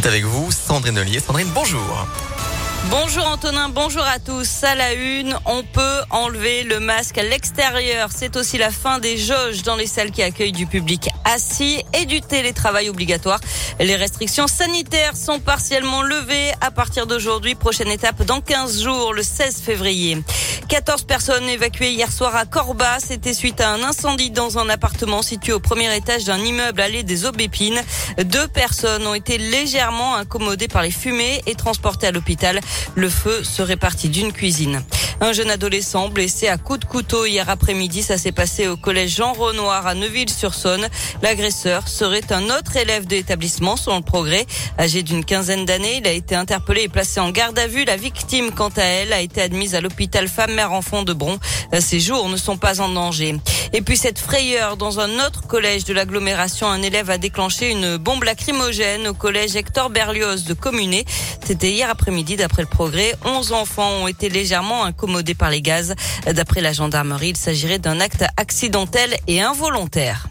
C'est avec vous, Sandrine Ollier. Sandrine, bonjour. Bonjour Antonin, bonjour à tous. À la une, on peut enlever le masque à l'extérieur. C'est aussi la fin des jauges dans les salles qui accueillent du public assis et du télétravail obligatoire. Les restrictions sanitaires sont partiellement levées à partir d'aujourd'hui. Prochaine étape dans 15 jours, le 16 février. 14 personnes évacuées hier soir à Corba. C'était suite à un incendie dans un appartement situé au premier étage d'un immeuble allé des Aubépines. Deux personnes ont été légèrement incommodées par les fumées et transportées à l'hôpital. Le feu serait parti d'une cuisine. Un jeune adolescent blessé à coups de couteau hier après-midi. Ça s'est passé au collège Jean Renoir à Neuville-sur-Saône. L'agresseur serait un autre élève de l'établissement, selon le progrès. Âgé d'une quinzaine d'années, il a été interpellé et placé en garde à vue. La victime, quant à elle, a été admise à l'hôpital femme-mère-enfant de Bron. Ses jours ne sont pas en danger. Et puis cette frayeur dans un autre collège de l'agglomération, un élève a déclenché une bombe lacrymogène au collège Hector Berlioz de Communé. C'était hier après-midi d'après le progrès. 11 enfants ont été légèrement incommodés par les gaz. D'après la gendarmerie, il s'agirait d'un acte accidentel et involontaire.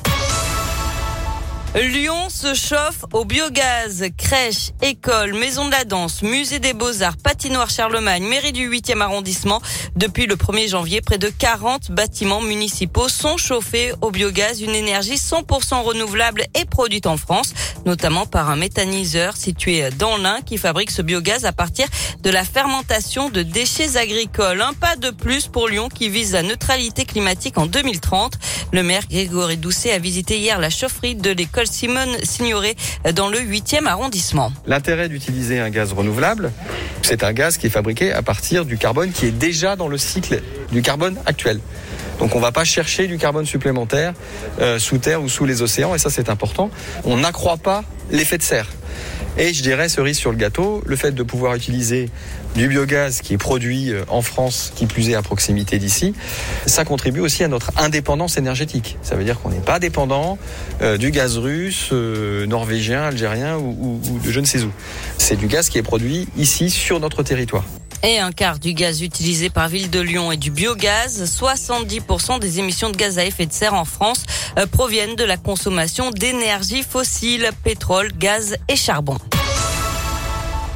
Lyon se chauffe au biogaz. Crèche, école, maison de la danse, musée des beaux-arts, patinoire Charlemagne, mairie du 8e arrondissement. Depuis le 1er janvier, près de 40 bâtiments municipaux sont chauffés au biogaz, une énergie 100% renouvelable et produite en France, notamment par un méthaniseur situé dans l'Ain qui fabrique ce biogaz à partir de la fermentation de déchets agricoles. Un pas de plus pour Lyon qui vise la neutralité climatique en 2030. Le maire Grégory Doucet a visité hier la chaufferie de l'école Simone Signoret dans le 8e arrondissement. L'intérêt d'utiliser un gaz renouvelable, c'est un gaz qui est fabriqué à partir du carbone qui est déjà dans le cycle du carbone actuel. Donc on ne va pas chercher du carbone supplémentaire euh, sous terre ou sous les océans, et ça c'est important. On n'accroît pas l'effet de serre. Et je dirais, cerise sur le gâteau, le fait de pouvoir utiliser du biogaz qui est produit euh, en France, qui plus est à proximité d'ici, ça contribue aussi à notre indépendance énergétique. Ça veut dire qu'on n'est pas dépendant euh, du gaz russe, euh, norvégien, algérien ou, ou de je ne sais où. C'est du gaz qui est produit ici sur notre territoire. Et un quart du gaz utilisé par Ville de Lyon est du biogaz. 70% des émissions de gaz à effet de serre en France proviennent de la consommation d'énergie fossile, pétrole, gaz et charbon.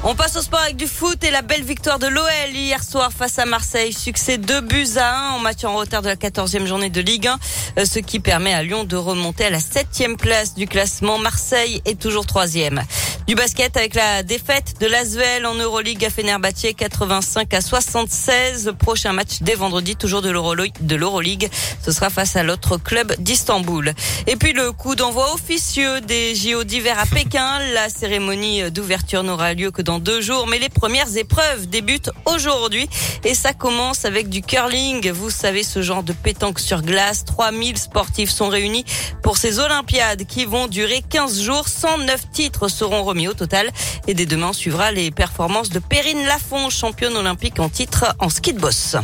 On passe au sport avec du foot et la belle victoire de l'OL hier soir face à Marseille. Succès 2 buts à 1 en match en retard de la 14e journée de Ligue 1, euh, ce qui permet à Lyon de remonter à la 7e place du classement. Marseille est toujours 3e. Du basket avec la défaite de l'Asvel en Euroleague à Fenerbahçe 85 à 76. Prochain match dès vendredi, toujours de l'Euroleague. Ce sera face à l'autre club d'Istanbul. Et puis le coup d'envoi officieux des JO d'hiver à Pékin. La cérémonie d'ouverture n'aura lieu que dans deux jours, mais les premières épreuves débutent aujourd'hui et ça commence avec du curling. Vous savez, ce genre de pétanque sur glace. 3000 sportifs sont réunis pour ces Olympiades qui vont durer 15 jours. 109 titres seront au total. Et dès demain, suivra les performances de Perrine Lafont, championne olympique en titre en ski de boss.